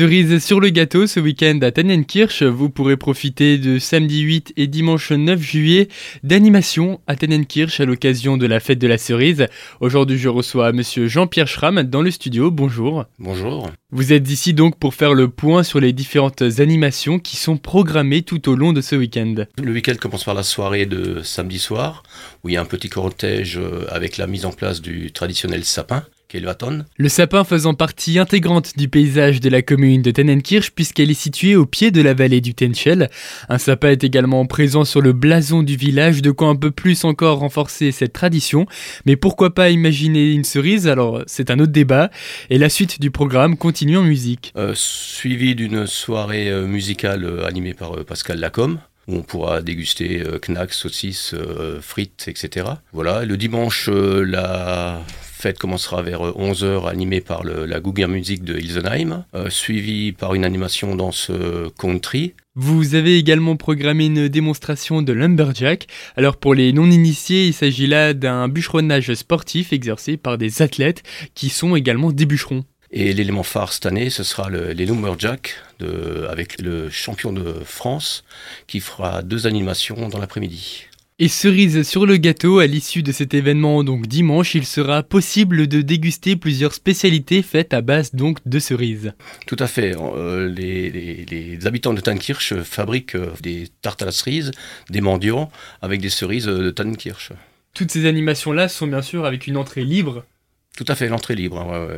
Cerise sur le gâteau ce week-end à Tannenkirch, vous pourrez profiter de samedi 8 et dimanche 9 juillet d'animation à Tannenkirch à l'occasion de la fête de la cerise. Aujourd'hui je reçois monsieur Jean-Pierre Schramm dans le studio, bonjour. Bonjour. Vous êtes ici donc pour faire le point sur les différentes animations qui sont programmées tout au long de ce week-end. Le week-end commence par la soirée de samedi soir où il y a un petit cortège euh, avec la mise en place du traditionnel sapin. Le sapin faisant partie intégrante du paysage de la commune de Tennenkirch puisqu'elle est située au pied de la vallée du Tenchel. Un sapin est également présent sur le blason du village, de quoi un peu plus encore renforcer cette tradition. Mais pourquoi pas imaginer une cerise? Alors c'est un autre débat. Et la suite du programme continue en musique. Euh, suivi d'une soirée euh, musicale euh, animée par Pascal Lacombe où on pourra déguster knacks, saucisses, frites, etc. Voilà, le dimanche, la fête commencera vers 11h, euh, animée par la Google Music de Ilsenheim, euh, suivie par une animation dans ce country. Vous avez également programmé une démonstration de lumberjack. Alors pour les non-initiés, il s'agit là d'un bûcheronnage sportif exercé par des athlètes qui sont également des bûcherons. Et l'élément phare cette année, ce sera les lumberjack avec le champion de France qui fera deux animations dans l'après-midi. Et cerise sur le gâteau, à l'issue de cet événement, donc dimanche, il sera possible de déguster plusieurs spécialités faites à base donc de cerises. Tout à fait. Euh, les, habitants de Tannkirch fabriquent euh, des tartes à la cerise, des mendiants avec des cerises de Tannkirch. Toutes ces animations-là sont bien sûr avec une entrée libre tout à fait, l'entrée libre. Hein,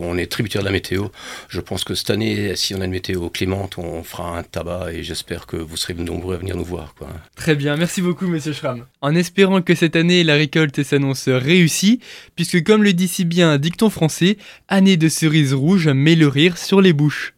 on est tributaire de la météo. Je pense que cette année, si on a une météo clémente, on fera un tabac et j'espère que vous serez nombreux à venir nous voir. Quoi. Très bien, merci beaucoup, monsieur Schramm. En espérant que cette année, la récolte s'annonce réussie, puisque comme le dit si bien un dicton français, année de cerises rouges met le rire sur les bouches.